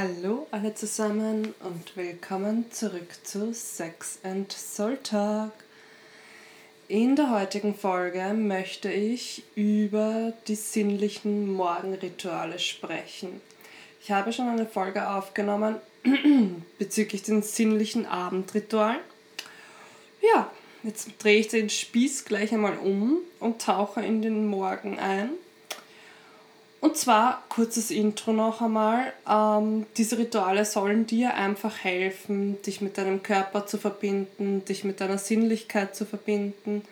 Hallo alle zusammen und willkommen zurück zu Sex and Soul Talk. In der heutigen Folge möchte ich über die sinnlichen Morgenrituale sprechen. Ich habe schon eine Folge aufgenommen bezüglich den sinnlichen Abendritualen. Ja, jetzt drehe ich den Spieß gleich einmal um und tauche in den Morgen ein und zwar, kurzes Intro noch einmal, ähm, diese Rituale sollen dir einfach helfen, dich mit deinem Körper zu verbinden, dich mit deiner Sinnlichkeit zu verbinden.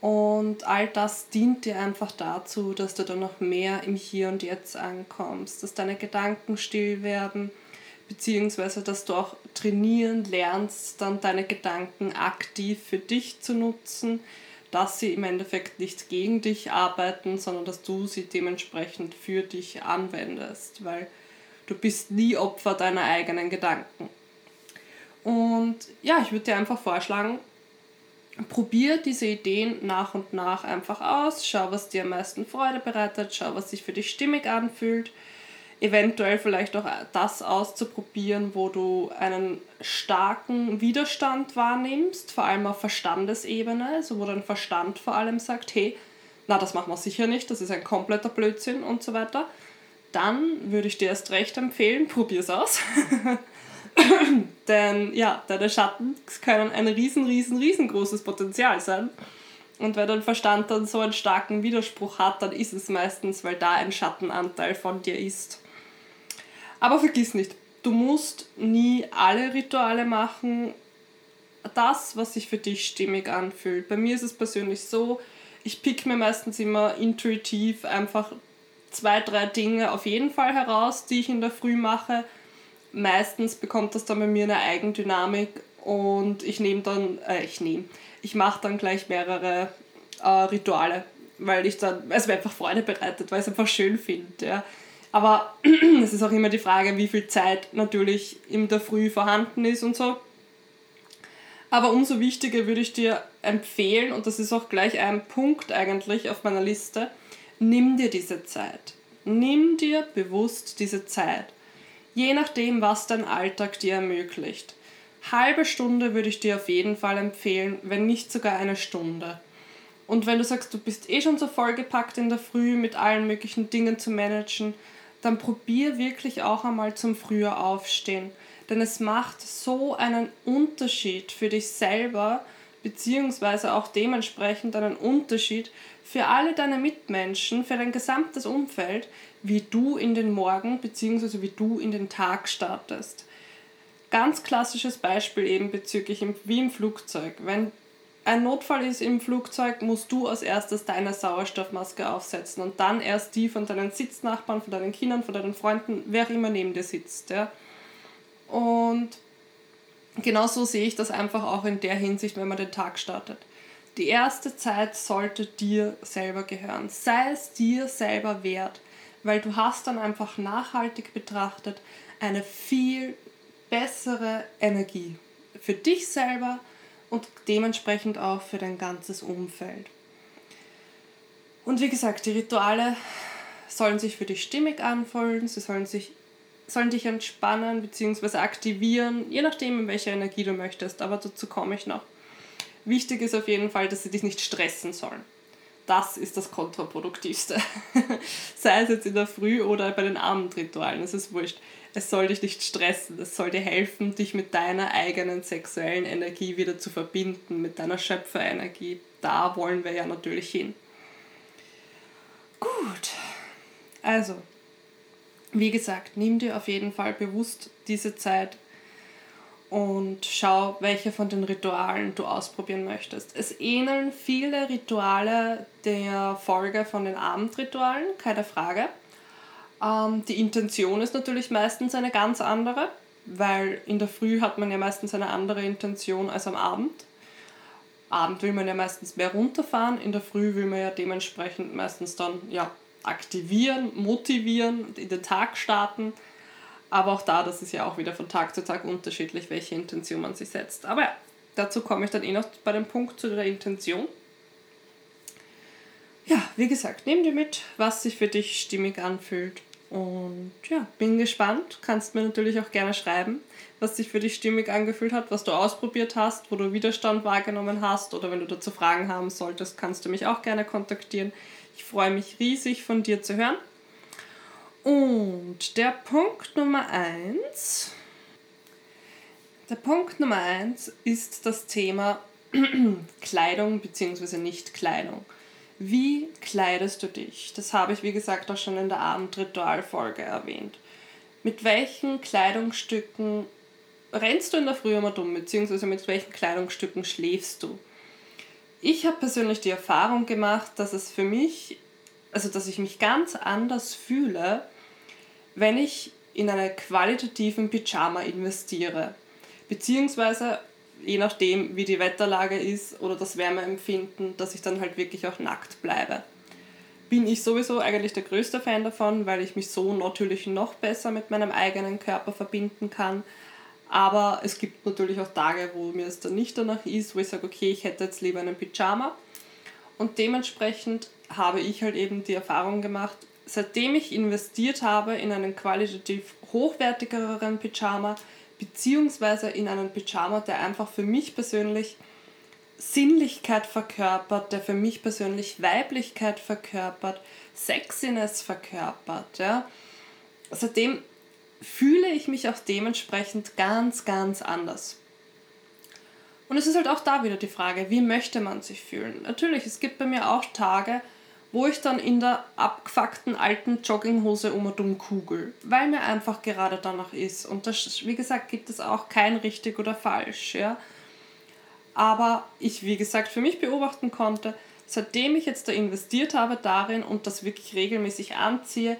Und all das dient dir einfach dazu, dass du dann noch mehr im Hier und Jetzt ankommst, dass deine Gedanken still werden, beziehungsweise dass du auch trainieren lernst, dann deine Gedanken aktiv für dich zu nutzen, dass sie im Endeffekt nicht gegen dich arbeiten, sondern dass du sie dementsprechend für dich anwendest, weil du bist nie Opfer deiner eigenen Gedanken. Und ja, ich würde dir einfach vorschlagen, probier diese Ideen nach und nach einfach aus, schau, was dir am meisten Freude bereitet, schau, was sich für dich stimmig anfühlt eventuell vielleicht auch das auszuprobieren, wo du einen starken Widerstand wahrnimmst, vor allem auf Verstandesebene, also wo dein Verstand vor allem sagt, hey, na, das machen wir sicher nicht, das ist ein kompletter Blödsinn und so weiter, dann würde ich dir erst recht empfehlen, probier es aus. Denn ja, deine Schatten können ein riesen, riesen, riesengroßes Potenzial sein. Und wenn dein Verstand dann so einen starken Widerspruch hat, dann ist es meistens, weil da ein Schattenanteil von dir ist. Aber vergiss nicht, du musst nie alle Rituale machen. Das, was sich für dich stimmig anfühlt. Bei mir ist es persönlich so, ich pick mir meistens immer intuitiv einfach zwei, drei Dinge auf jeden Fall heraus, die ich in der Früh mache. Meistens bekommt das dann bei mir eine Eigendynamik und ich nehme dann, äh, ich nehme, ich mache dann gleich mehrere äh, Rituale, weil ich dann, es mir einfach Freude bereitet, weil ich es einfach schön finde. Ja. Aber es ist auch immer die Frage, wie viel Zeit natürlich in der Früh vorhanden ist und so. Aber umso wichtiger würde ich dir empfehlen, und das ist auch gleich ein Punkt eigentlich auf meiner Liste, nimm dir diese Zeit. Nimm dir bewusst diese Zeit. Je nachdem, was dein Alltag dir ermöglicht. Halbe Stunde würde ich dir auf jeden Fall empfehlen, wenn nicht sogar eine Stunde. Und wenn du sagst, du bist eh schon so vollgepackt in der Früh mit allen möglichen Dingen zu managen, dann probier wirklich auch einmal zum früher aufstehen. Denn es macht so einen Unterschied für dich selber, beziehungsweise auch dementsprechend einen Unterschied für alle deine Mitmenschen, für dein gesamtes Umfeld, wie du in den Morgen beziehungsweise wie du in den Tag startest. Ganz klassisches Beispiel eben bezüglich wie im Flugzeug. Wenn ein Notfall ist im Flugzeug, musst du als erstes deine Sauerstoffmaske aufsetzen und dann erst die von deinen Sitznachbarn, von deinen Kindern, von deinen Freunden, wer immer neben dir sitzt. Ja. Und genauso sehe ich das einfach auch in der Hinsicht, wenn man den Tag startet. Die erste Zeit sollte dir selber gehören. Sei es dir selber wert, weil du hast dann einfach nachhaltig betrachtet eine viel bessere Energie für dich selber, und dementsprechend auch für dein ganzes Umfeld. Und wie gesagt, die Rituale sollen sich für dich stimmig anfühlen, sie sollen, sich, sollen dich entspannen bzw. aktivieren, je nachdem, in welcher Energie du möchtest, aber dazu komme ich noch. Wichtig ist auf jeden Fall, dass sie dich nicht stressen sollen. Das ist das Kontraproduktivste. Sei es jetzt in der Früh oder bei den Abendritualen, es ist wurscht es soll dich nicht stressen, es soll dir helfen, dich mit deiner eigenen sexuellen Energie wieder zu verbinden, mit deiner Schöpferenergie. Da wollen wir ja natürlich hin. Gut, also, wie gesagt, nimm dir auf jeden Fall bewusst diese Zeit und schau, welche von den Ritualen du ausprobieren möchtest. Es ähneln viele Rituale der Folge von den Abendritualen, keine Frage. Ähm, die Intention ist natürlich meistens eine ganz andere, weil in der Früh hat man ja meistens eine andere Intention als am Abend. Abend will man ja meistens mehr runterfahren, in der Früh will man ja dementsprechend meistens dann ja, aktivieren, motivieren, in den Tag starten. Aber auch da, das ist ja auch wieder von Tag zu Tag unterschiedlich, welche Intention man sich setzt. Aber ja, dazu komme ich dann eh noch bei dem Punkt zu der Intention. Ja, wie gesagt, nimm dir mit, was sich für dich stimmig anfühlt Und ja, bin gespannt. Kannst mir natürlich auch gerne schreiben, was sich für dich stimmig angefühlt hat, was du ausprobiert hast, wo du Widerstand wahrgenommen hast oder wenn du dazu Fragen haben solltest, kannst du mich auch gerne kontaktieren. Ich freue mich riesig von dir zu hören. Und der Punkt Nummer eins. Der Punkt Nummer eins ist das Thema Kleidung bzw. Nicht-Kleidung. Wie kleidest du dich? Das habe ich, wie gesagt, auch schon in der Abendritualfolge erwähnt. Mit welchen Kleidungsstücken rennst du in der Früh immer dumm, beziehungsweise mit welchen Kleidungsstücken schläfst du? Ich habe persönlich die Erfahrung gemacht, dass es für mich, also dass ich mich ganz anders fühle, wenn ich in einen qualitativen Pyjama investiere. Beziehungsweise je nachdem, wie die Wetterlage ist oder das Wärmeempfinden, dass ich dann halt wirklich auch nackt bleibe. Bin ich sowieso eigentlich der größte Fan davon, weil ich mich so natürlich noch besser mit meinem eigenen Körper verbinden kann. Aber es gibt natürlich auch Tage, wo mir es dann nicht danach ist, wo ich sage, okay, ich hätte jetzt lieber einen Pyjama. Und dementsprechend habe ich halt eben die Erfahrung gemacht, seitdem ich investiert habe in einen qualitativ hochwertigeren Pyjama, beziehungsweise in einen Pyjama, der einfach für mich persönlich Sinnlichkeit verkörpert, der für mich persönlich Weiblichkeit verkörpert, Sexiness verkörpert. Ja. Seitdem fühle ich mich auch dementsprechend ganz, ganz anders. Und es ist halt auch da wieder die Frage, wie möchte man sich fühlen? Natürlich, es gibt bei mir auch Tage, wo ich dann in der abgefuckten alten Jogginghose um und um kugel, weil mir einfach gerade danach ist. Und das, wie gesagt, gibt es auch kein richtig oder falsch. Ja? Aber ich, wie gesagt, für mich beobachten konnte, seitdem ich jetzt da investiert habe darin und das wirklich regelmäßig anziehe,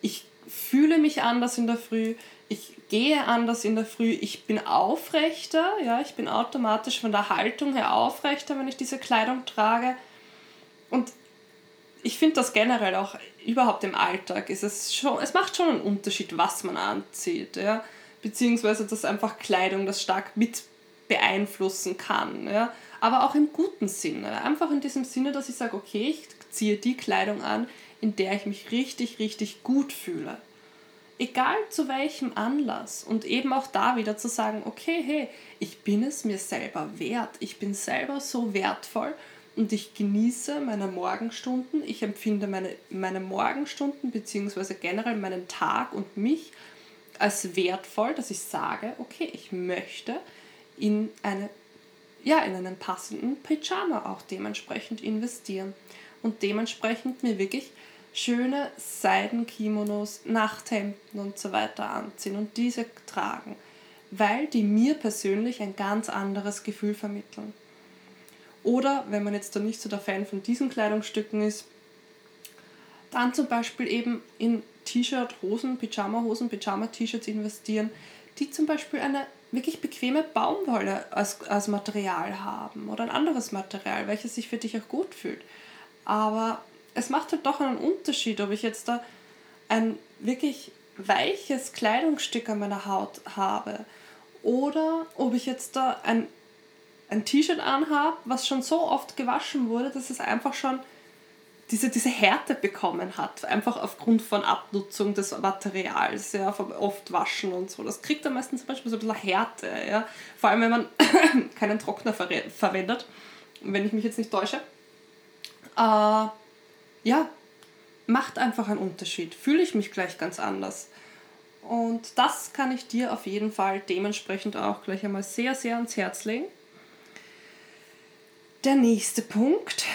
ich fühle mich anders in der Früh, ich gehe anders in der Früh, ich bin aufrechter, ja, ich bin automatisch von der Haltung her aufrechter, wenn ich diese Kleidung trage. Und ich finde das generell auch überhaupt im Alltag ist es schon, es macht schon einen Unterschied, was man anzieht, ja, beziehungsweise dass einfach Kleidung das stark mit beeinflussen kann, ja, aber auch im guten Sinne, einfach in diesem Sinne, dass ich sage, okay, ich ziehe die Kleidung an, in der ich mich richtig, richtig gut fühle. Egal zu welchem Anlass. Und eben auch da wieder zu sagen, okay, hey, ich bin es mir selber wert, ich bin selber so wertvoll und ich genieße meine Morgenstunden. Ich empfinde meine, meine Morgenstunden bzw. generell meinen Tag und mich als wertvoll, dass ich sage, okay, ich möchte in, eine, ja, in einen passenden Pyjama auch dementsprechend investieren und dementsprechend mir wirklich schöne Seidenkimonos, Nachthemden und so weiter anziehen und diese tragen, weil die mir persönlich ein ganz anderes Gefühl vermitteln. Oder wenn man jetzt da nicht so der Fan von diesen Kleidungsstücken ist, dann zum Beispiel eben in T-Shirt-Hosen, Pyjama-Hosen, Pyjama-T-Shirts investieren, die zum Beispiel eine wirklich bequeme Baumwolle als, als Material haben oder ein anderes Material, welches sich für dich auch gut fühlt. Aber es macht halt doch einen Unterschied, ob ich jetzt da ein wirklich weiches Kleidungsstück an meiner Haut habe oder ob ich jetzt da ein ein T-Shirt anhabe, was schon so oft gewaschen wurde, dass es einfach schon diese, diese Härte bekommen hat, einfach aufgrund von Abnutzung des Materials, ja, vom oft waschen und so. Das kriegt dann meistens zum Beispiel so ein bisschen Härte, ja. Vor allem, wenn man keinen Trockner ver verwendet, wenn ich mich jetzt nicht täusche. Äh, ja, macht einfach einen Unterschied. Fühle ich mich gleich ganz anders. Und das kann ich dir auf jeden Fall dementsprechend auch gleich einmal sehr, sehr ans Herz legen. Der nächste Punkt,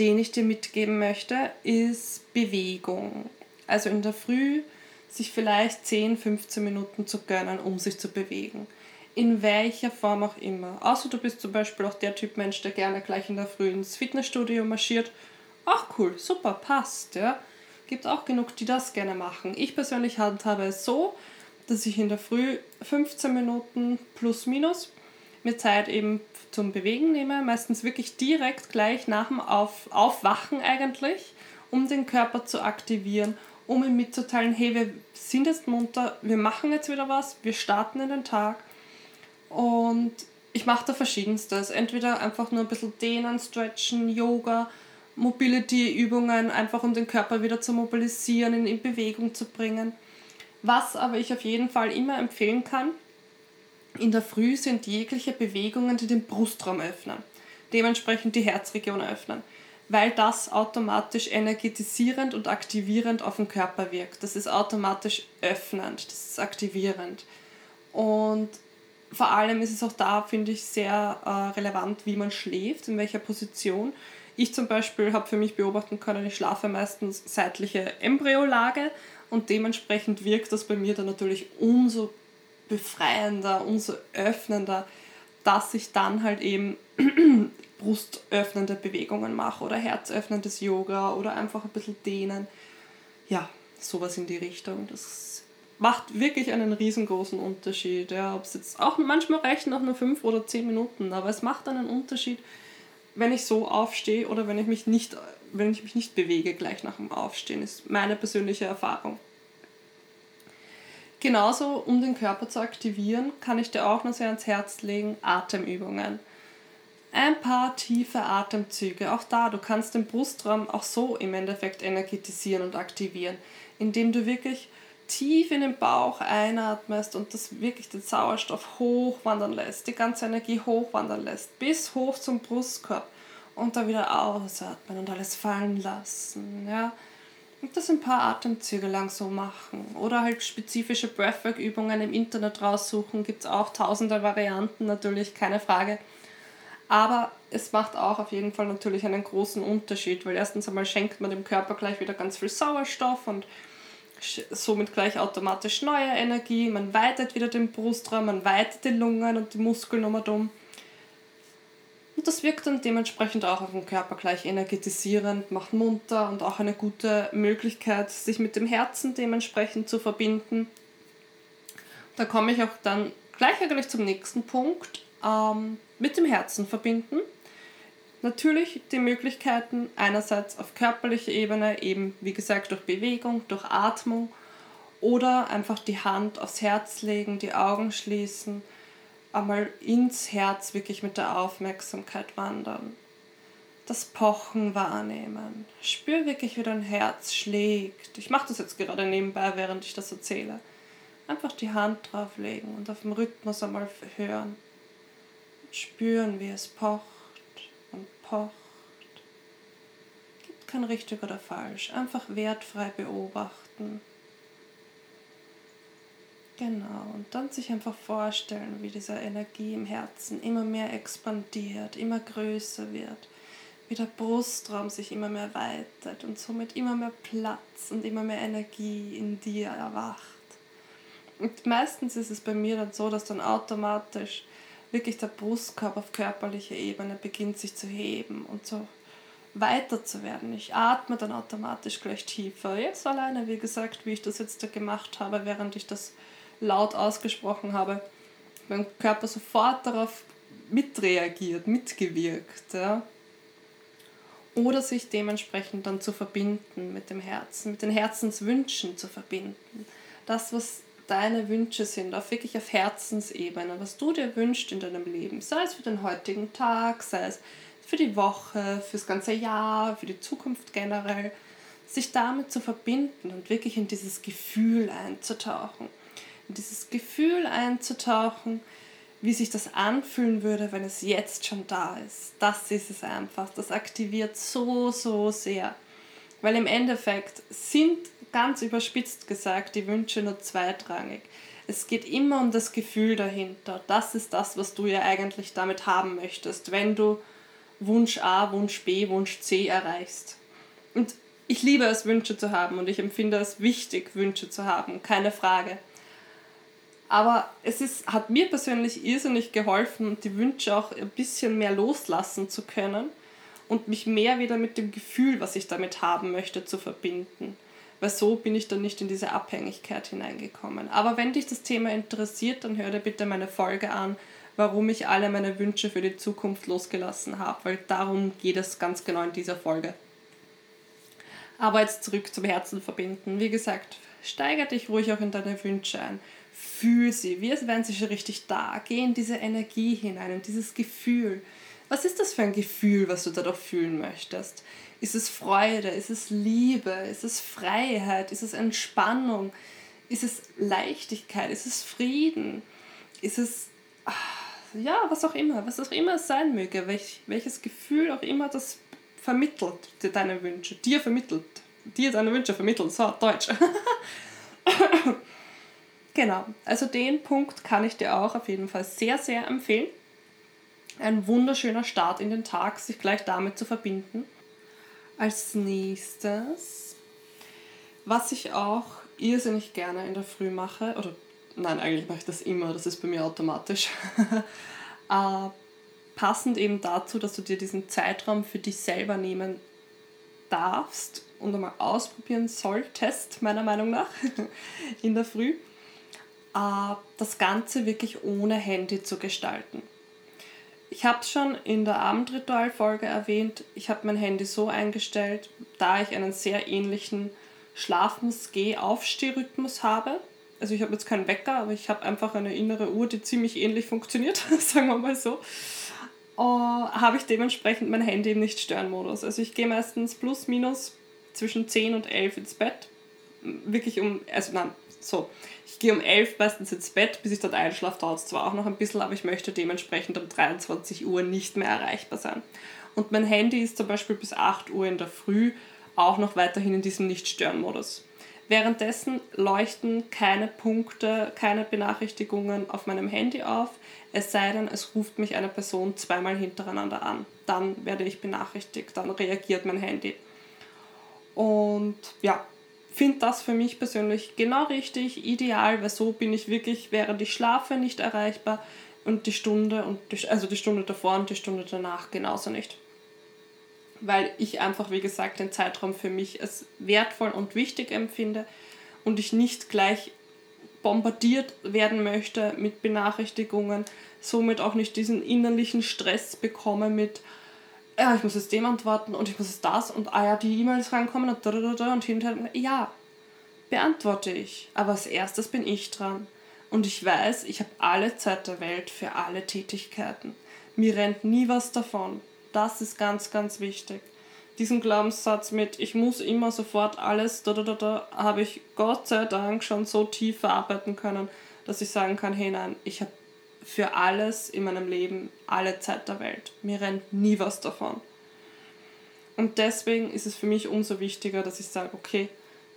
den ich dir mitgeben möchte, ist Bewegung. Also in der Früh sich vielleicht 10, 15 Minuten zu gönnen, um sich zu bewegen. In welcher Form auch immer. Außer du bist zum Beispiel auch der Typ Mensch, der gerne gleich in der Früh ins Fitnessstudio marschiert. Ach cool, super, passt. Ja. Gibt auch genug, die das gerne machen. Ich persönlich handhabe es so, dass ich in der Früh 15 Minuten plus minus mir Zeit eben zum Bewegen nehme, meistens wirklich direkt gleich nach dem Auf Aufwachen eigentlich, um den Körper zu aktivieren, um ihm mitzuteilen, hey, wir sind jetzt munter, wir machen jetzt wieder was, wir starten in den Tag und ich mache da verschiedenstes. Entweder einfach nur ein bisschen dehnen, stretchen, Yoga, Mobility-Übungen, einfach um den Körper wieder zu mobilisieren, in, in Bewegung zu bringen. Was aber ich auf jeden Fall immer empfehlen kann, in der Früh sind jegliche Bewegungen, die den Brustraum öffnen. Dementsprechend die Herzregion öffnen. Weil das automatisch energetisierend und aktivierend auf den Körper wirkt. Das ist automatisch öffnend, das ist aktivierend. Und vor allem ist es auch da, finde ich, sehr äh, relevant, wie man schläft, in welcher Position. Ich zum Beispiel habe für mich beobachten können, ich schlafe meistens seitliche Embryolage und dementsprechend wirkt das bei mir dann natürlich umso befreiender, umso öffnender, dass ich dann halt eben brustöffnende Bewegungen mache oder herzöffnendes Yoga oder einfach ein bisschen dehnen. Ja, sowas in die Richtung. Das macht wirklich einen riesengroßen Unterschied. Ja, ob es jetzt auch manchmal reichen auch nur fünf oder zehn Minuten, aber es macht einen Unterschied, wenn ich so aufstehe oder wenn ich mich nicht, wenn ich mich nicht bewege gleich nach dem Aufstehen, ist meine persönliche Erfahrung. Genauso, um den Körper zu aktivieren, kann ich dir auch noch sehr ans Herz legen, Atemübungen. Ein paar tiefe Atemzüge, auch da, du kannst den Brustraum auch so im Endeffekt energetisieren und aktivieren, indem du wirklich tief in den Bauch einatmest und das wirklich den Sauerstoff hochwandern lässt, die ganze Energie hochwandern lässt, bis hoch zum Brustkorb und dann wieder ausatmen und alles fallen lassen. Ja? Und das ein paar Atemzüge lang so machen. Oder halt spezifische Breathwork-Übungen im Internet raussuchen. Gibt es auch tausende Varianten, natürlich, keine Frage. Aber es macht auch auf jeden Fall natürlich einen großen Unterschied, weil erstens einmal schenkt man dem Körper gleich wieder ganz viel Sauerstoff und somit gleich automatisch neue Energie. Man weitet wieder den Brustraum, man weitet die Lungen und die Muskeln um und um. Und das wirkt dann dementsprechend auch auf den Körper gleich energetisierend, macht munter und auch eine gute Möglichkeit, sich mit dem Herzen dementsprechend zu verbinden. Da komme ich auch dann gleich eigentlich zum nächsten Punkt. Ähm, mit dem Herzen verbinden. Natürlich die Möglichkeiten einerseits auf körperlicher Ebene, eben wie gesagt durch Bewegung, durch Atmung oder einfach die Hand aufs Herz legen, die Augen schließen einmal ins Herz wirklich mit der Aufmerksamkeit wandern. Das Pochen wahrnehmen. Spür wirklich, wie dein Herz schlägt. Ich mache das jetzt gerade nebenbei, während ich das erzähle. Einfach die Hand drauflegen und auf dem Rhythmus einmal hören. Und spüren, wie es pocht und pocht. Gibt kein richtig oder falsch. Einfach wertfrei beobachten. Genau, und dann sich einfach vorstellen, wie diese Energie im Herzen immer mehr expandiert, immer größer wird, wie der Brustraum sich immer mehr weitet und somit immer mehr Platz und immer mehr Energie in dir erwacht. Und meistens ist es bei mir dann so, dass dann automatisch wirklich der Brustkorb auf körperlicher Ebene beginnt sich zu heben und so weiter zu werden. Ich atme dann automatisch gleich tiefer. Jetzt alleine, wie gesagt, wie ich das jetzt da gemacht habe, während ich das laut ausgesprochen habe, mein Körper sofort darauf mitreagiert, mitgewirkt. Ja? Oder sich dementsprechend dann zu verbinden mit dem Herzen, mit den Herzenswünschen zu verbinden. Das, was deine Wünsche sind, auf wirklich auf Herzensebene, was du dir wünschst in deinem Leben, sei es für den heutigen Tag, sei es für die Woche, fürs ganze Jahr, für die Zukunft generell, sich damit zu verbinden und wirklich in dieses Gefühl einzutauchen in dieses Gefühl einzutauchen, wie sich das anfühlen würde, wenn es jetzt schon da ist. Das ist es einfach. Das aktiviert so, so sehr. Weil im Endeffekt sind, ganz überspitzt gesagt, die Wünsche nur zweitrangig. Es geht immer um das Gefühl dahinter. Das ist das, was du ja eigentlich damit haben möchtest, wenn du Wunsch A, Wunsch B, Wunsch C erreichst. Und ich liebe es, Wünsche zu haben und ich empfinde es wichtig, Wünsche zu haben, keine Frage. Aber es ist, hat mir persönlich irrsinnig geholfen, die Wünsche auch ein bisschen mehr loslassen zu können und mich mehr wieder mit dem Gefühl, was ich damit haben möchte, zu verbinden. Weil so bin ich dann nicht in diese Abhängigkeit hineingekommen. Aber wenn dich das Thema interessiert, dann hör dir bitte meine Folge an, warum ich alle meine Wünsche für die Zukunft losgelassen habe, weil darum geht es ganz genau in dieser Folge. Aber jetzt zurück zum Herzen verbinden. Wie gesagt, steigere dich ruhig auch in deine Wünsche ein fühl sie, wie als wären sie schon richtig da. Geh in diese Energie hinein, in dieses Gefühl. Was ist das für ein Gefühl, was du da doch fühlen möchtest? Ist es Freude? Ist es Liebe? Ist es Freiheit? Ist es Entspannung? Ist es Leichtigkeit? Ist es Frieden? Ist es, ah, ja, was auch immer, was auch immer es sein möge, welch, welches Gefühl auch immer das vermittelt, dir deine Wünsche, dir vermittelt, dir deine Wünsche vermittelt, so, Deutsch. genau, also den Punkt kann ich dir auch auf jeden Fall sehr, sehr empfehlen. Ein wunderschöner Start in den Tag, sich gleich damit zu verbinden. Als nächstes, was ich auch irrsinnig gerne in der Früh mache, oder nein, eigentlich mache ich das immer, das ist bei mir automatisch. äh, passend eben dazu, dass du dir diesen Zeitraum für dich selber nehmen darfst und einmal ausprobieren solltest, meiner Meinung nach, in der Früh, das Ganze wirklich ohne Handy zu gestalten. Ich habe es schon in der Abendritualfolge erwähnt, ich habe mein Handy so eingestellt, da ich einen sehr ähnlichen Schlafens-Geh-Aufstehrhythmus habe. Also ich habe jetzt keinen Wecker, aber ich habe einfach eine innere Uhr, die ziemlich ähnlich funktioniert, sagen wir mal so. Uh, habe ich dementsprechend mein Handy im Nicht-Stören-Modus. Also ich gehe meistens plus minus zwischen 10 und 11 ins Bett. Wirklich um, also nein, so. Ich gehe um 11 meistens ins Bett, bis ich dort einschlafe, dauert es zwar auch noch ein bisschen, aber ich möchte dementsprechend um 23 Uhr nicht mehr erreichbar sein. Und mein Handy ist zum Beispiel bis 8 Uhr in der Früh auch noch weiterhin in diesem Nicht-Stören-Modus. Währenddessen leuchten keine Punkte, keine Benachrichtigungen auf meinem Handy auf, es sei denn, es ruft mich eine Person zweimal hintereinander an. Dann werde ich benachrichtigt, dann reagiert mein Handy. Und ja, finde das für mich persönlich genau richtig, ideal, weil so bin ich wirklich, während ich schlafe, nicht erreichbar und die Stunde und die, also die Stunde davor und die Stunde danach genauso nicht. Weil ich einfach, wie gesagt, den Zeitraum für mich als wertvoll und wichtig empfinde und ich nicht gleich bombardiert werden möchte mit Benachrichtigungen, somit auch nicht diesen innerlichen Stress bekomme mit, ja, ich muss jetzt dem antworten und ich muss jetzt das und ah ja, die E-Mails reinkommen und da, und hinterher, ja, beantworte ich. Aber als erstes bin ich dran. Und ich weiß, ich habe alle Zeit der Welt für alle Tätigkeiten. Mir rennt nie was davon. Das ist ganz, ganz wichtig. Diesen Glaubenssatz mit, ich muss immer sofort alles, da, da, da, da, habe ich Gott sei Dank schon so tief verarbeiten können, dass ich sagen kann, hey nein, ich habe für alles in meinem Leben alle Zeit der Welt. Mir rennt nie was davon. Und deswegen ist es für mich umso wichtiger, dass ich sage, okay,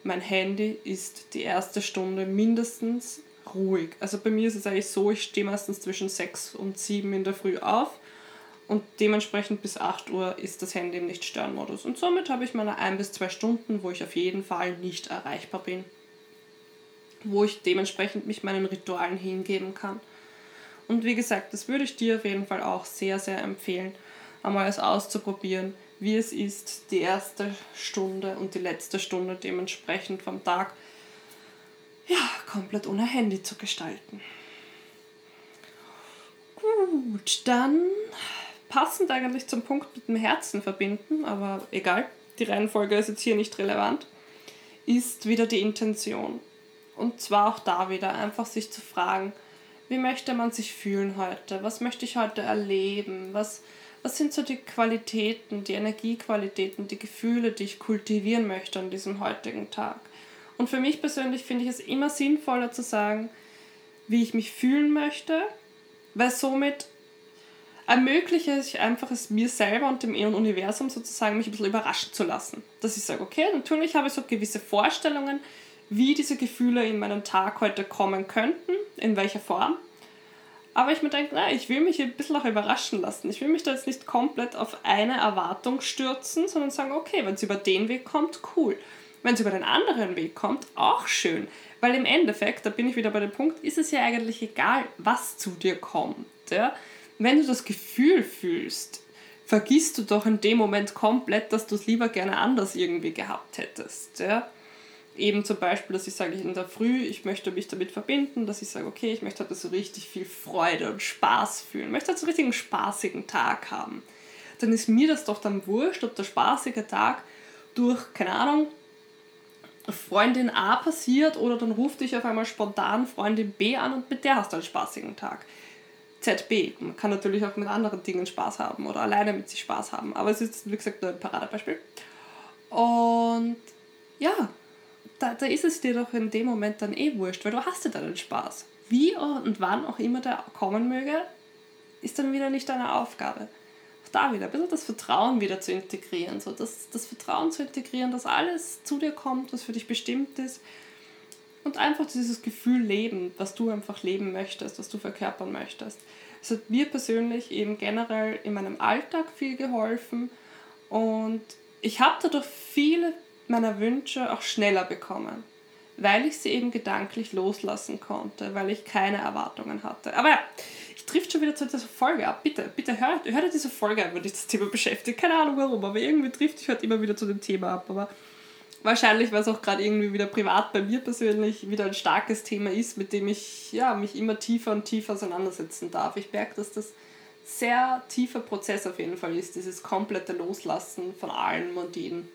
mein Handy ist die erste Stunde mindestens ruhig. Also bei mir ist es eigentlich so, ich stehe meistens zwischen 6 und 7 in der Früh auf und dementsprechend bis 8 Uhr ist das Handy im Nicht-Stören-Modus. Und somit habe ich meine 1 bis 2 Stunden, wo ich auf jeden Fall nicht erreichbar bin. Wo ich dementsprechend mich meinen Ritualen hingeben kann. Und wie gesagt, das würde ich dir auf jeden Fall auch sehr, sehr empfehlen, einmal es auszuprobieren, wie es ist, die erste Stunde und die letzte Stunde dementsprechend vom Tag ja, komplett ohne Handy zu gestalten. Gut, dann passend eigentlich zum Punkt mit dem Herzen verbinden, aber egal, die Reihenfolge ist jetzt hier nicht relevant, ist wieder die Intention. Und zwar auch da wieder einfach sich zu fragen, wie möchte man sich fühlen heute? Was möchte ich heute erleben? Was, was sind so die Qualitäten, die Energiequalitäten, die Gefühle, die ich kultivieren möchte an diesem heutigen Tag? Und für mich persönlich finde ich es immer sinnvoller zu sagen, wie ich mich fühlen möchte, weil somit ermögliche ich einfach es mir selber und dem Universum sozusagen, mich ein bisschen überraschen zu lassen. Dass ich sage, okay, natürlich habe ich so gewisse Vorstellungen, wie diese Gefühle in meinen Tag heute kommen könnten, in welcher Form. Aber ich mir denke, na, ich will mich ein bisschen auch überraschen lassen. Ich will mich da jetzt nicht komplett auf eine Erwartung stürzen, sondern sagen, okay, wenn es über den Weg kommt, cool. Wenn es über den anderen Weg kommt, auch schön. Weil im Endeffekt, da bin ich wieder bei dem Punkt, ist es ja eigentlich egal, was zu dir kommt. Ja? wenn du das Gefühl fühlst, vergisst du doch in dem Moment komplett, dass du es lieber gerne anders irgendwie gehabt hättest. Ja? Eben zum Beispiel, dass ich sage, in der Früh, ich möchte mich damit verbinden, dass ich sage, okay, ich möchte heute so richtig viel Freude und Spaß fühlen, ich möchte heute so richtig einen spaßigen Tag haben. Dann ist mir das doch dann wurscht, ob der spaßige Tag durch, keine Ahnung, Freundin A passiert oder dann ruft dich auf einmal spontan Freundin B an und mit der hast du einen spaßigen Tag. ZB. Man kann natürlich auch mit anderen Dingen Spaß haben oder alleine mit sich Spaß haben. Aber es ist, wie gesagt, nur ein Paradebeispiel. Und ja, da, da ist es dir doch in dem Moment dann eh wurscht, weil du hast ja deinen Spaß. Wie und wann auch immer der kommen möge, ist dann wieder nicht deine Aufgabe. Auch da wieder ein bisschen das Vertrauen wieder zu integrieren. So das, das Vertrauen zu integrieren, dass alles zu dir kommt, was für dich bestimmt ist. Und einfach dieses Gefühl leben, was du einfach leben möchtest, was du verkörpern möchtest. Es hat mir persönlich eben generell in meinem Alltag viel geholfen und ich habe dadurch viele meiner Wünsche auch schneller bekommen, weil ich sie eben gedanklich loslassen konnte, weil ich keine Erwartungen hatte. Aber ja, ich trifft schon wieder zu dieser Folge ab. Bitte, bitte hör, hör dir diese Folge an, wenn dich das Thema beschäftigt. Keine Ahnung warum, aber irgendwie trifft ich halt immer wieder zu dem Thema ab. Aber wahrscheinlich, weil es auch gerade irgendwie wieder privat bei mir persönlich wieder ein starkes Thema ist, mit dem ich ja, mich immer tiefer und tiefer auseinandersetzen darf. Ich merke, dass das sehr tiefer Prozess auf jeden Fall ist, dieses komplette Loslassen von allem und jedem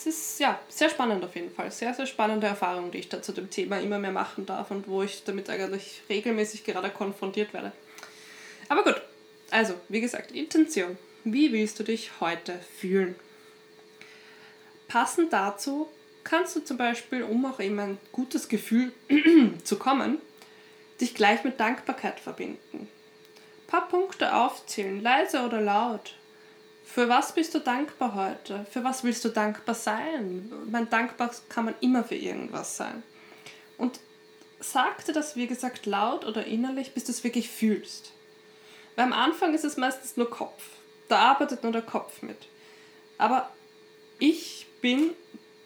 es ist ja sehr spannend auf jeden Fall. Sehr, sehr spannende Erfahrung, die ich da zu dem Thema immer mehr machen darf und wo ich damit eigentlich regelmäßig gerade konfrontiert werde. Aber gut, also wie gesagt, Intention. Wie willst du dich heute fühlen? Passend dazu kannst du zum Beispiel, um auch eben ein gutes Gefühl zu kommen, dich gleich mit Dankbarkeit verbinden. Ein paar Punkte aufzählen, leise oder laut, für was bist du dankbar heute? Für was willst du dankbar sein? Mein dankbar kann man immer für irgendwas sein. Und sag dir das, wie gesagt, laut oder innerlich, bis du es wirklich fühlst. Weil am Anfang ist es meistens nur Kopf. Da arbeitet nur der Kopf mit. Aber ich bin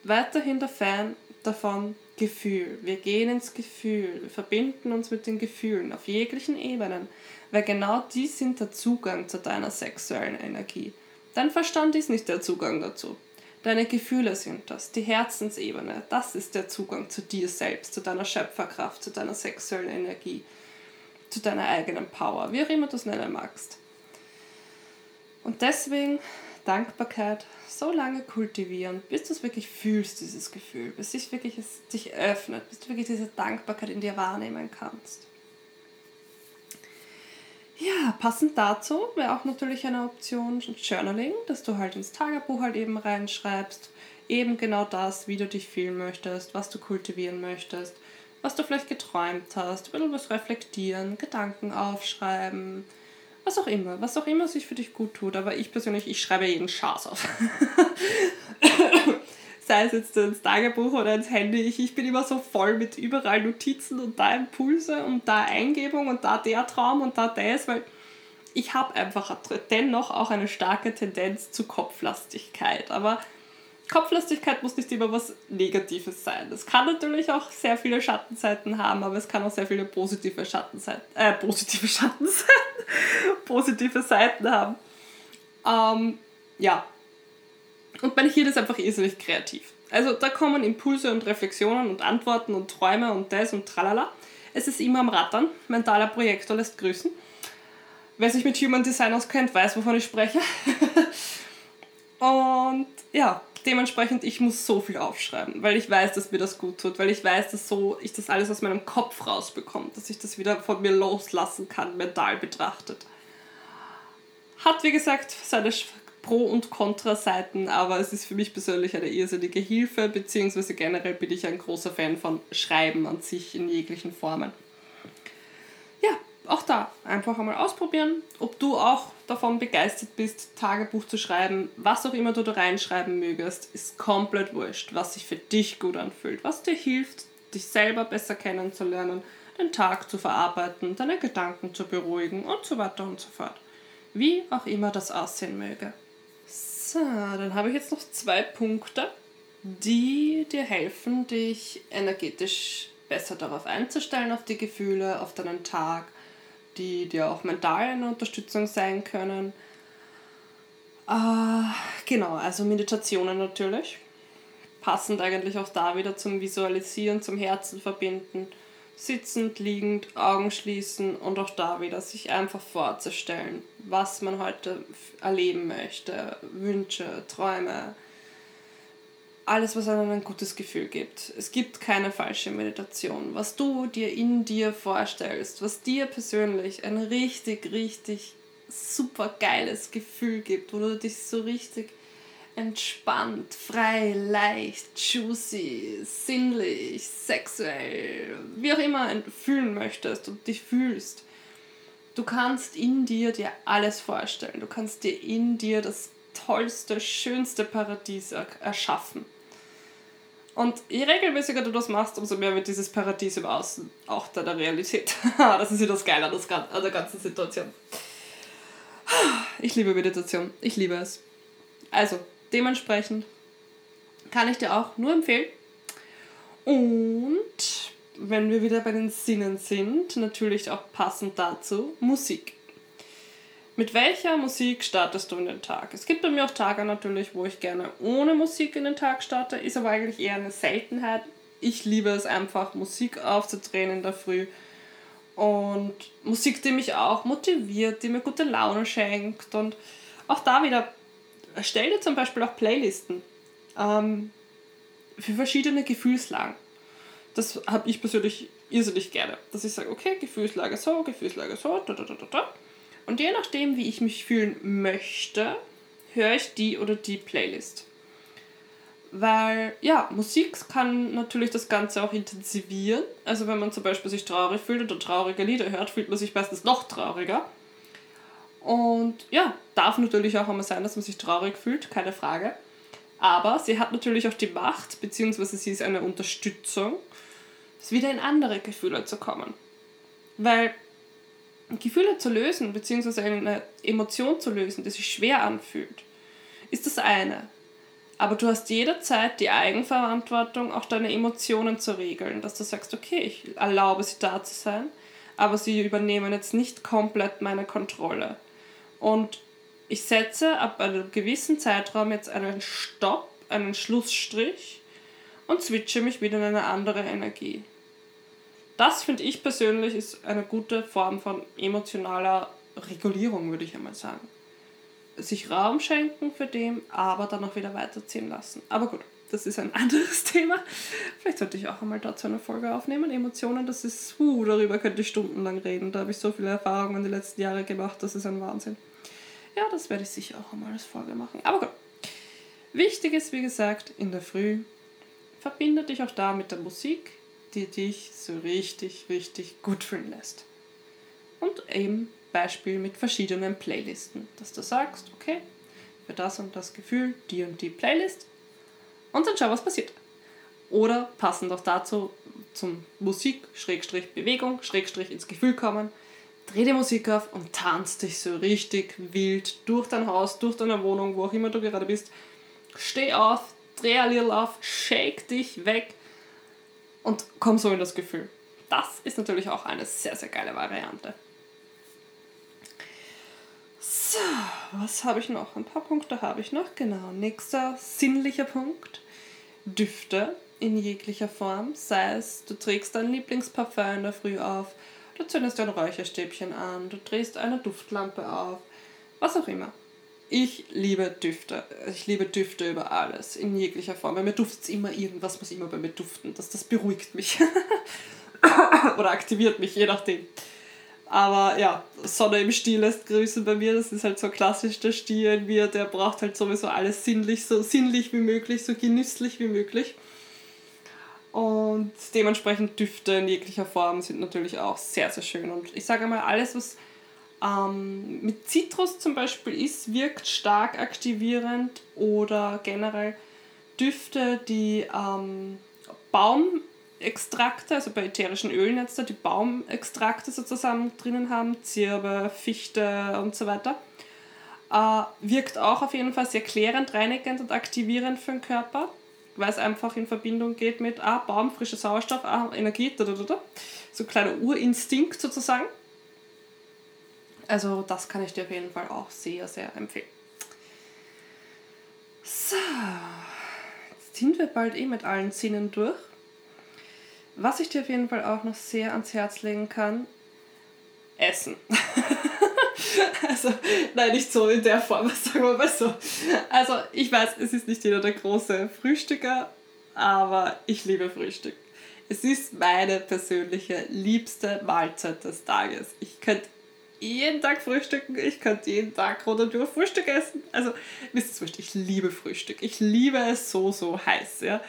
weiterhin der Fan davon, Gefühl. Wir gehen ins Gefühl, wir verbinden uns mit den Gefühlen auf jeglichen Ebenen, weil genau die sind der Zugang zu deiner sexuellen Energie. Dein Verstand ist nicht der Zugang dazu. Deine Gefühle sind das, die Herzensebene, das ist der Zugang zu dir selbst, zu deiner Schöpferkraft, zu deiner sexuellen Energie, zu deiner eigenen Power, wie auch immer du es nennen magst. Und deswegen Dankbarkeit so lange kultivieren, bis du es wirklich fühlst, dieses Gefühl, bis sich wirklich es dich öffnet, bis du wirklich diese Dankbarkeit in dir wahrnehmen kannst. Ja, passend dazu wäre auch natürlich eine Option Journaling, dass du halt ins Tagebuch halt eben reinschreibst, eben genau das, wie du dich fühlen möchtest, was du kultivieren möchtest, was du vielleicht geträumt hast, ein bisschen was reflektieren, Gedanken aufschreiben, was auch immer, was auch immer sich für dich gut tut. Aber ich persönlich, ich schreibe jeden Schaß auf. sei es jetzt ins Tagebuch oder ins Handy, ich, ich bin immer so voll mit überall Notizen und da Impulse und da Eingebung und da der Traum und da das, weil ich habe einfach dennoch auch eine starke Tendenz zu Kopflastigkeit. Aber Kopflastigkeit muss nicht immer was Negatives sein. Es kann natürlich auch sehr viele Schattenseiten haben, aber es kann auch sehr viele positive Schattenseiten, äh, positive Schattenseiten, positive Seiten haben. Ähm, ja, und mein Hirn ist einfach irrsinnig kreativ. Also da kommen Impulse und Reflexionen und Antworten und Träume und das und tralala. Es ist immer am Rattern. Mentaler Projektor lässt grüßen. Wer sich mit Human Design auskennt, weiß, wovon ich spreche. und ja, dementsprechend, ich muss so viel aufschreiben, weil ich weiß, dass mir das gut tut, weil ich weiß, dass so ich das alles aus meinem Kopf rausbekomme, dass ich das wieder von mir loslassen kann, mental betrachtet. Hat, wie gesagt, seine Pro- und Kontra-Seiten, aber es ist für mich persönlich eine irrsinnige Hilfe, beziehungsweise generell bin ich ein großer Fan von Schreiben an sich in jeglichen Formen. Ja, auch da einfach einmal ausprobieren, ob du auch davon begeistert bist, Tagebuch zu schreiben, was auch immer du da reinschreiben mögest, ist komplett wurscht, was sich für dich gut anfühlt, was dir hilft, dich selber besser kennenzulernen, den Tag zu verarbeiten, deine Gedanken zu beruhigen und so weiter und so fort. Wie auch immer das aussehen möge. So, dann habe ich jetzt noch zwei Punkte, die dir helfen, dich energetisch besser darauf einzustellen, auf die Gefühle, auf deinen Tag, die dir auch mental eine Unterstützung sein können. Äh, genau, also Meditationen natürlich. Passend eigentlich auch da wieder zum Visualisieren, zum Herzen verbinden sitzend, liegend, Augen schließen und auch da wieder sich einfach vorzustellen, was man heute erleben möchte, Wünsche, Träume, alles, was einem ein gutes Gefühl gibt. Es gibt keine falsche Meditation. Was du dir in dir vorstellst, was dir persönlich ein richtig, richtig super geiles Gefühl gibt, wo du dich so richtig entspannt, frei, leicht, juicy, sinnlich, sexuell, wie auch immer fühlen möchtest und dich fühlst. Du kannst in dir dir alles vorstellen. Du kannst dir in dir das tollste, schönste Paradies erschaffen. Und je regelmäßiger du das machst, umso mehr wird dieses Paradies im Außen auch deiner Realität. das ist ja das Geile an der ganzen Situation. Ich liebe Meditation. Ich liebe es. Also, dementsprechend kann ich dir auch nur empfehlen. Und wenn wir wieder bei den Sinnen sind, natürlich auch passend dazu Musik. Mit welcher Musik startest du in den Tag? Es gibt bei mir auch Tage natürlich, wo ich gerne ohne Musik in den Tag starte, ist aber eigentlich eher eine Seltenheit. Ich liebe es einfach, Musik aufzudrehen in der Früh. Und Musik, die mich auch motiviert, die mir gute Laune schenkt. Und auch da wieder, stell dir zum Beispiel auch Playlisten ähm, für verschiedene Gefühlslagen. Das habe ich persönlich irrsinnig gerne. Dass ich sage, okay, Gefühlslage so, Gefühlslage so, da, da, da, da, da. Und je nachdem, wie ich mich fühlen möchte, höre ich die oder die Playlist. Weil, ja, Musik kann natürlich das Ganze auch intensivieren. Also wenn man zum Beispiel sich traurig fühlt oder traurige Lieder hört, fühlt man sich meistens noch trauriger. Und ja, darf natürlich auch einmal sein, dass man sich traurig fühlt, keine Frage. Aber sie hat natürlich auch die Macht, beziehungsweise sie ist eine Unterstützung, wieder in andere Gefühle zu kommen. Weil Gefühle zu lösen, beziehungsweise eine Emotion zu lösen, die sich schwer anfühlt, ist das eine. Aber du hast jederzeit die Eigenverantwortung, auch deine Emotionen zu regeln, dass du sagst, okay, ich erlaube sie da zu sein, aber sie übernehmen jetzt nicht komplett meine Kontrolle. Und ich setze ab einem gewissen Zeitraum jetzt einen Stopp, einen Schlussstrich und switche mich wieder in eine andere Energie. Das finde ich persönlich ist eine gute Form von emotionaler Regulierung, würde ich einmal sagen. Sich Raum schenken für dem, aber dann auch wieder weiterziehen lassen. Aber gut, das ist ein anderes Thema. Vielleicht sollte ich auch einmal dazu eine Folge aufnehmen. Emotionen, das ist, uh, darüber könnte ich stundenlang reden. Da habe ich so viele Erfahrungen die letzten Jahre gemacht, das ist ein Wahnsinn. Ja, das werde ich sicher auch einmal als Folge machen. Aber gut. Wichtig ist, wie gesagt, in der Früh, verbinde dich auch da mit der Musik die dich so richtig, richtig gut fühlen lässt. Und eben Beispiel mit verschiedenen Playlisten, dass du sagst, okay, für das und das Gefühl die und die Playlist und dann schau, was passiert. Oder passend auch dazu zum Musik, Schrägstrich Bewegung, Schrägstrich ins Gefühl kommen, dreh die Musik auf und tanz dich so richtig wild durch dein Haus, durch deine Wohnung, wo auch immer du gerade bist. Steh auf, dreh ein little auf, shake dich weg und komm so in das Gefühl. Das ist natürlich auch eine sehr, sehr geile Variante. So, was habe ich noch? Ein paar Punkte habe ich noch. Genau. Nächster sinnlicher Punkt. Düfte in jeglicher Form. Sei es, du trägst dein Lieblingsparfum in der Früh auf, du zündest ein Räucherstäbchen an, du drehst eine Duftlampe auf, was auch immer. Ich liebe Düfte. Ich liebe Düfte über alles, in jeglicher Form. Bei mir duftet es immer irgendwas, muss immer bei mir duften. Das, das beruhigt mich. Oder aktiviert mich, je nachdem. Aber ja, Sonne im Stiel lässt grüßen bei mir. Das ist halt so klassisch der Stier in mir. Der braucht halt sowieso alles sinnlich, so sinnlich wie möglich, so genüsslich wie möglich. Und dementsprechend Düfte in jeglicher Form sind natürlich auch sehr, sehr schön. Und ich sage mal, alles, was ähm, mit Zitrus zum Beispiel ist, wirkt stark aktivierend oder generell Düfte, die ähm, Baumextrakte, also bei ätherischen Ölen jetzt, die Baumextrakte sozusagen drinnen haben, Zirbe, Fichte und so weiter, äh, wirkt auch auf jeden Fall sehr klärend, reinigend und aktivierend für den Körper, weil es einfach in Verbindung geht mit ah, Baum, frischer Sauerstoff, ah, Energie, da, da, da, so ein kleiner Urinstinkt sozusagen. Also das kann ich dir auf jeden Fall auch sehr, sehr empfehlen. So, jetzt sind wir bald eh mit allen Sinnen durch. Was ich dir auf jeden Fall auch noch sehr ans Herz legen kann, Essen. also, nein, nicht so in der Form, sagen wir mal so. Also, ich weiß, es ist nicht jeder der große Frühstücker, aber ich liebe Frühstück. Es ist meine persönliche liebste Mahlzeit des Tages. Ich könnte jeden Tag frühstücken. Ich könnte jeden Tag rund und Frühstück essen. Also, wisst ihr, ich liebe Frühstück. Ich liebe es so, so heiß. Ja.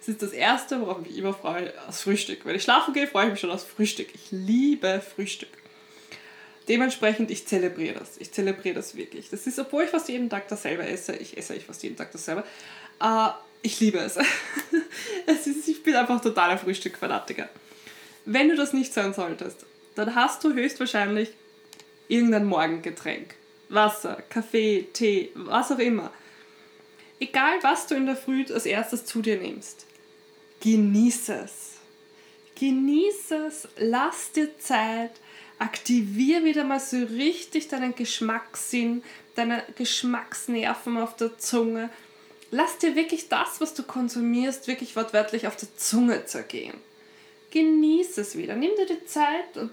Es ist das Erste, worauf ich mich immer freue, das Frühstück. Wenn ich schlafen gehe, freue ich mich schon aufs Frühstück. Ich liebe Frühstück. Dementsprechend, ich zelebriere das. Ich zelebriere das wirklich. Das ist, obwohl ich fast jeden Tag dasselbe esse, ich esse eigentlich fast jeden Tag dasselbe, äh, ich liebe es. es ist, ich bin einfach totaler Frühstück-Fanatiker. Wenn du das nicht sein solltest, dann hast du höchstwahrscheinlich irgendein Morgengetränk. Wasser, Kaffee, Tee, was auch immer. Egal, was du in der Früh als erstes zu dir nimmst, genieße es. Genieße es, lass dir Zeit, aktivier wieder mal so richtig deinen Geschmackssinn, deine Geschmacksnerven auf der Zunge. Lass dir wirklich das, was du konsumierst, wirklich wortwörtlich auf der Zunge zergehen. Genieße es wieder. Nimm dir die Zeit und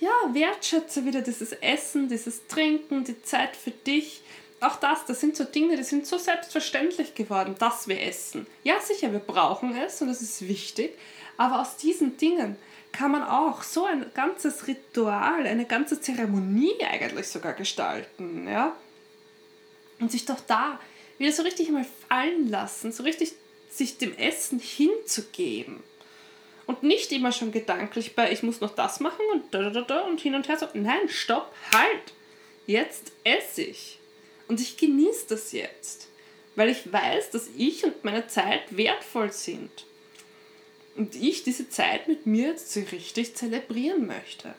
ja, wertschätze wieder dieses Essen, dieses Trinken, die Zeit für dich. Auch das, das sind so Dinge, die sind so selbstverständlich geworden, dass wir essen. Ja, sicher, wir brauchen es und es ist wichtig, aber aus diesen Dingen kann man auch so ein ganzes Ritual, eine ganze Zeremonie eigentlich sogar gestalten, ja? Und sich doch da wieder so richtig mal fallen lassen, so richtig sich dem Essen hinzugeben. Und nicht immer schon gedanklich bei, ich muss noch das machen und da, da, da und hin und her so. Nein, stopp, halt! Jetzt esse ich. Und ich genieße das jetzt. Weil ich weiß, dass ich und meine Zeit wertvoll sind und ich diese Zeit mit mir jetzt so richtig zelebrieren möchte.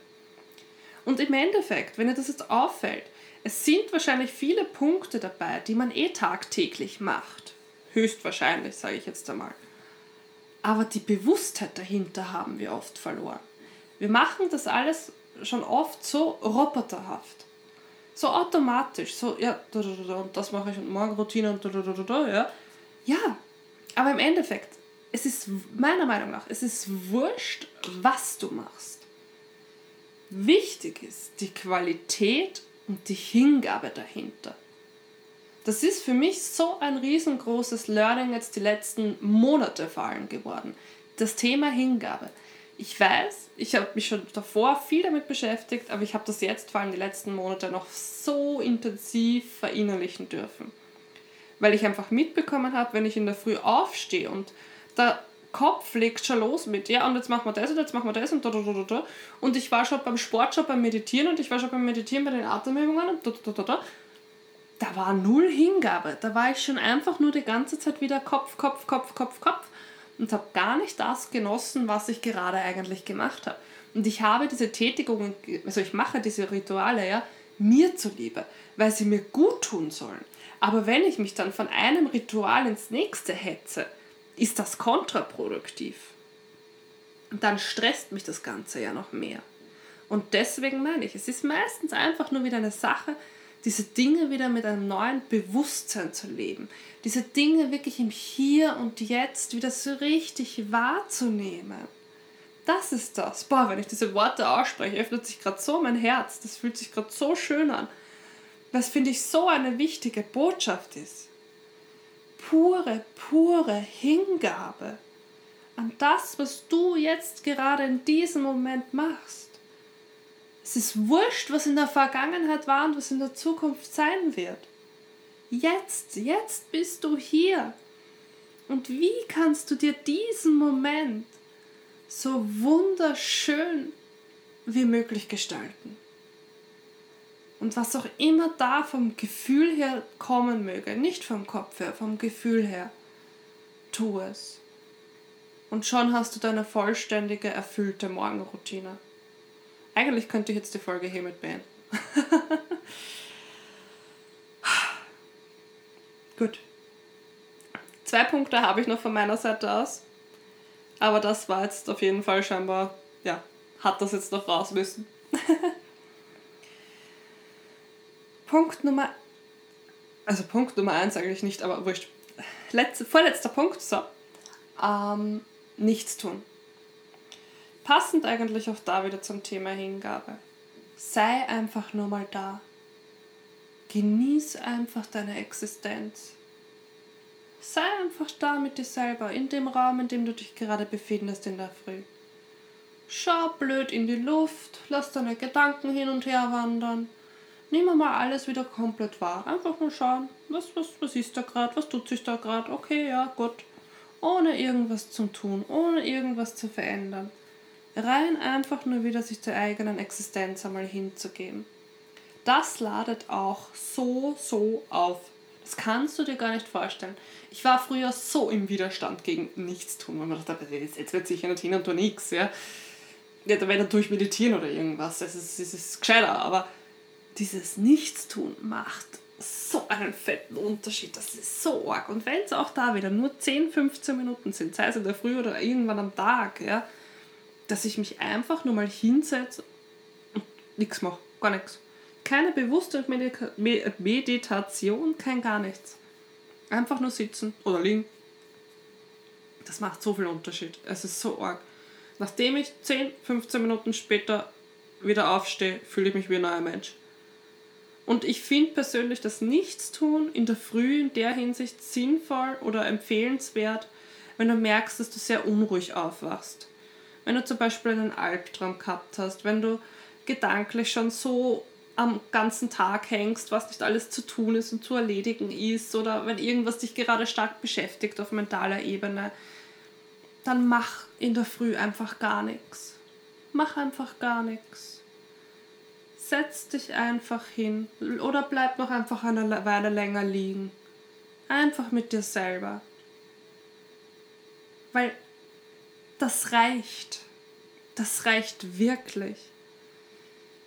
Und im Endeffekt, wenn dir das jetzt auffällt, es sind wahrscheinlich viele Punkte dabei, die man eh tagtäglich macht. Höchstwahrscheinlich, sage ich jetzt einmal. Aber die Bewusstheit dahinter haben wir oft verloren. Wir machen das alles schon oft so roboterhaft. So automatisch, so, ja, das mache ich und Morgenroutine und ja. Ja, aber im Endeffekt, es ist meiner Meinung nach, es ist wurscht, was du machst. Wichtig ist die Qualität und die Hingabe dahinter. Das ist für mich so ein riesengroßes Learning jetzt die letzten Monate vor allem geworden. Das Thema Hingabe. Ich weiß, ich habe mich schon davor viel damit beschäftigt, aber ich habe das jetzt vor allem die letzten Monate noch so intensiv verinnerlichen dürfen. Weil ich einfach mitbekommen habe, wenn ich in der Früh aufstehe und der Kopf legt schon los mit, ja, und jetzt machen wir das und jetzt machen wir das und da, da, da, da. Und ich war schon beim Sport, schon beim Meditieren und ich war schon beim Meditieren bei den Atemübungen und da, da, da, da. Da war null Hingabe. Da war ich schon einfach nur die ganze Zeit wieder Kopf, Kopf, Kopf, Kopf, Kopf und habe gar nicht das genossen, was ich gerade eigentlich gemacht habe. Und ich habe diese Tätigungen, also ich mache diese Rituale ja mir zuliebe, weil sie mir gut tun sollen. Aber wenn ich mich dann von einem Ritual ins nächste hetze, ist das kontraproduktiv. Und dann stresst mich das Ganze ja noch mehr. Und deswegen meine ich, es ist meistens einfach nur wieder eine Sache, diese Dinge wieder mit einem neuen Bewusstsein zu leben. Diese Dinge wirklich im Hier und Jetzt wieder so richtig wahrzunehmen. Das ist das. Boah, wenn ich diese Worte ausspreche, öffnet sich gerade so mein Herz. Das fühlt sich gerade so schön an. Was finde ich so eine wichtige Botschaft ist pure, pure Hingabe an das, was du jetzt gerade in diesem Moment machst. Es ist wurscht, was in der Vergangenheit war und was in der Zukunft sein wird. Jetzt, jetzt bist du hier. Und wie kannst du dir diesen Moment so wunderschön wie möglich gestalten? Und was auch immer da vom Gefühl her kommen möge, nicht vom Kopf her, vom Gefühl her, tu es. Und schon hast du deine vollständige, erfüllte Morgenroutine. Eigentlich könnte ich jetzt die Folge hiermit beenden. Gut. Zwei Punkte habe ich noch von meiner Seite aus. Aber das war jetzt auf jeden Fall scheinbar, ja, hat das jetzt noch raus müssen. Punkt Nummer, also Punkt Nummer eins eigentlich nicht, aber wurscht. Letzte, vorletzter Punkt, so. Ähm, nichts tun. Passend eigentlich auch da wieder zum Thema Hingabe. Sei einfach nur mal da. Genieß einfach deine Existenz. Sei einfach da mit dir selber, in dem Raum, in dem du dich gerade befindest in der Früh. Schau blöd in die Luft, lass deine Gedanken hin und her wandern. Nimm mal alles wieder komplett wahr. Einfach mal schauen, was, was, was ist da gerade, was tut sich da gerade. Okay, ja, gut. Ohne irgendwas zu tun, ohne irgendwas zu verändern. Rein einfach nur wieder sich der eigenen Existenz einmal hinzugeben. Das ladet auch so, so auf. Das kannst du dir gar nicht vorstellen. Ich war früher so im Widerstand gegen Nichtstun, weil man dachte, jetzt wird sicher nicht hin und tu nichts. Ja. ja, wenn dann tue ich meditieren oder irgendwas. Das ist, das ist gescheiter. Aber dieses Nichtstun macht so einen fetten Unterschied. Das ist so arg. Und wenn es auch da wieder nur 10, 15 Minuten sind, sei es in der Früh oder irgendwann am Tag, ja, dass ich mich einfach nur mal hinsetze und nichts mache. Gar nichts. Keine bewusste Meditation, kein gar nichts. Einfach nur sitzen oder liegen. Das macht so viel Unterschied. Es ist so arg. Nachdem ich 10, 15 Minuten später wieder aufstehe, fühle ich mich wie ein neuer Mensch. Und ich finde persönlich das Nichtstun in der Früh in der Hinsicht sinnvoll oder empfehlenswert, wenn du merkst, dass du sehr unruhig aufwachst. Wenn du zum Beispiel einen Albtraum gehabt hast, wenn du gedanklich schon so am ganzen Tag hängst, was nicht alles zu tun ist und zu erledigen ist oder wenn irgendwas dich gerade stark beschäftigt auf mentaler Ebene, dann mach in der Früh einfach gar nichts. Mach einfach gar nichts. Setz dich einfach hin oder bleib noch einfach eine Weile länger liegen. Einfach mit dir selber. Weil das reicht. Das reicht wirklich.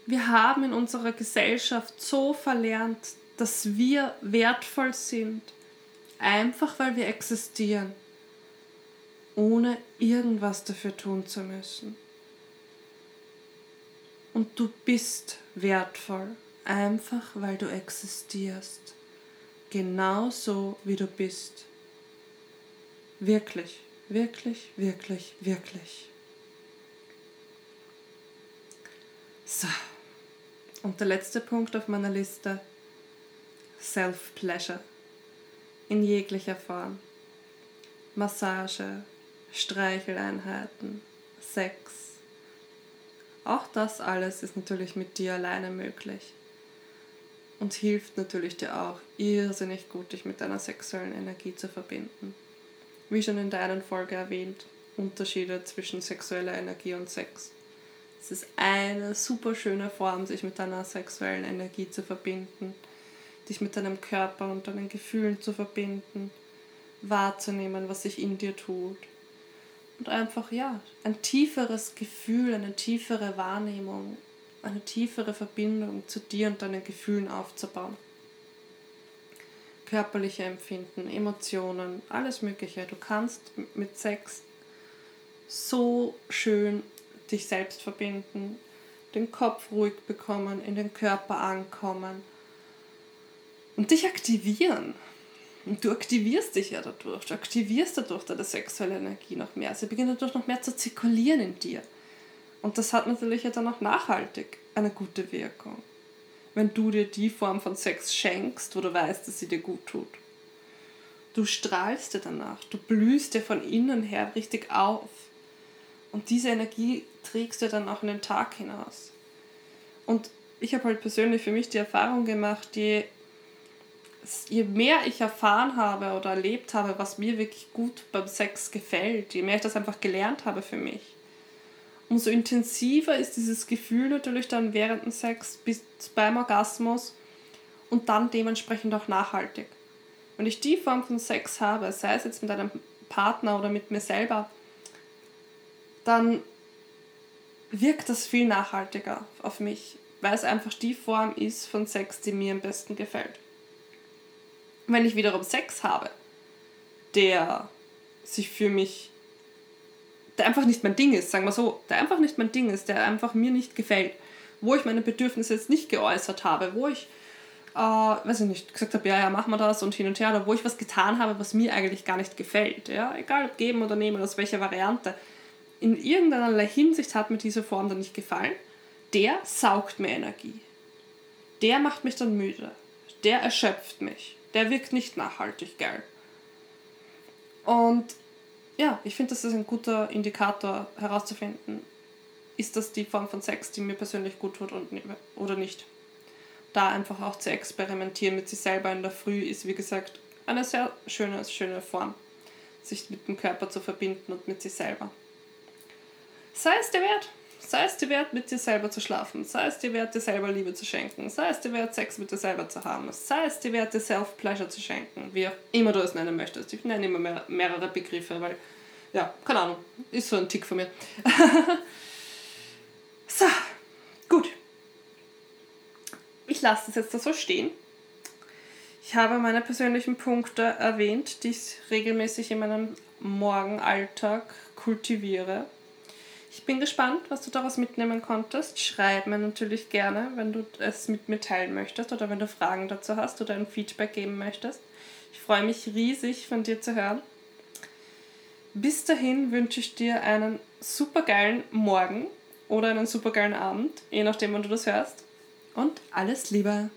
Wir haben in unserer Gesellschaft so verlernt, dass wir wertvoll sind, einfach weil wir existieren, ohne irgendwas dafür tun zu müssen. Und du bist wertvoll, einfach weil du existierst, genauso wie du bist. Wirklich, wirklich, wirklich, wirklich. So. Und der letzte Punkt auf meiner Liste, Self-Pleasure in jeglicher Form. Massage, Streicheleinheiten, Sex. Auch das alles ist natürlich mit dir alleine möglich und hilft natürlich dir auch irrsinnig gut, dich mit deiner sexuellen Energie zu verbinden. Wie schon in deiner Folge erwähnt, Unterschiede zwischen sexueller Energie und Sex. Es ist eine super schöne Form, sich mit deiner sexuellen Energie zu verbinden, dich mit deinem Körper und deinen Gefühlen zu verbinden, wahrzunehmen, was sich in dir tut. Und einfach, ja, ein tieferes Gefühl, eine tiefere Wahrnehmung, eine tiefere Verbindung zu dir und deinen Gefühlen aufzubauen. Körperliche Empfinden, Emotionen, alles Mögliche. Du kannst mit Sex so schön dich selbst verbinden, den Kopf ruhig bekommen, in den Körper ankommen und dich aktivieren. Und du aktivierst dich ja dadurch. Du aktivierst dadurch deine sexuelle Energie noch mehr. Sie beginnt dadurch noch mehr zu zirkulieren in dir. Und das hat natürlich ja dann auch nachhaltig eine gute Wirkung. Wenn du dir die Form von Sex schenkst, wo du weißt, dass sie dir gut tut. Du strahlst dir danach. Du blühst dir von innen her richtig auf. Und diese Energie trägst du dann auch in den Tag hinaus. Und ich habe halt persönlich für mich die Erfahrung gemacht, je, je mehr ich erfahren habe oder erlebt habe, was mir wirklich gut beim Sex gefällt, je mehr ich das einfach gelernt habe für mich, umso intensiver ist dieses Gefühl natürlich dann während dem Sex bis beim Orgasmus und dann dementsprechend auch nachhaltig. Wenn ich die Form von Sex habe, sei es jetzt mit einem Partner oder mit mir selber, dann wirkt das viel nachhaltiger auf mich, weil es einfach die Form ist von Sex, die mir am besten gefällt. Wenn ich wiederum Sex habe, der sich für mich, der einfach nicht mein Ding ist, sagen wir so, der einfach nicht mein Ding ist, der einfach mir nicht gefällt, wo ich meine Bedürfnisse jetzt nicht geäußert habe, wo ich, äh, weiß ich nicht, gesagt habe, ja, ja, machen wir das und hin und her, oder wo ich was getan habe, was mir eigentlich gar nicht gefällt, ja, egal ob geben oder nehmen, aus welcher Variante, in irgendeiner Hinsicht hat mir diese Form dann nicht gefallen, der saugt mir Energie. Der macht mich dann müde. Der erschöpft mich. Der wirkt nicht nachhaltig geil. Und ja, ich finde, das ist ein guter Indikator herauszufinden, ist das die Form von Sex, die mir persönlich gut tut und, oder nicht. Da einfach auch zu experimentieren mit sich selber in der Früh ist, wie gesagt, eine sehr schöne, schöne Form, sich mit dem Körper zu verbinden und mit sich selber. Sei es dir wert. Sei es dir wert, mit dir selber zu schlafen. Sei es dir wert, dir selber Liebe zu schenken. Sei es dir wert, Sex mit dir selber zu haben. Sei es dir wert, dir Self-Pleasure zu schenken. Wie auch immer du es nennen möchtest. Ich nenne immer mehr, mehrere Begriffe, weil, ja, keine Ahnung, ist so ein Tick von mir. so, gut. Ich lasse das jetzt da so stehen. Ich habe meine persönlichen Punkte erwähnt, die ich regelmäßig in meinem Morgenalltag kultiviere ich bin gespannt, was du daraus mitnehmen konntest. Schreib mir natürlich gerne, wenn du es mit mir teilen möchtest oder wenn du Fragen dazu hast oder ein Feedback geben möchtest. Ich freue mich riesig von dir zu hören. Bis dahin wünsche ich dir einen supergeilen Morgen oder einen supergeilen Abend, je nachdem, wann du das hörst. Und alles Liebe!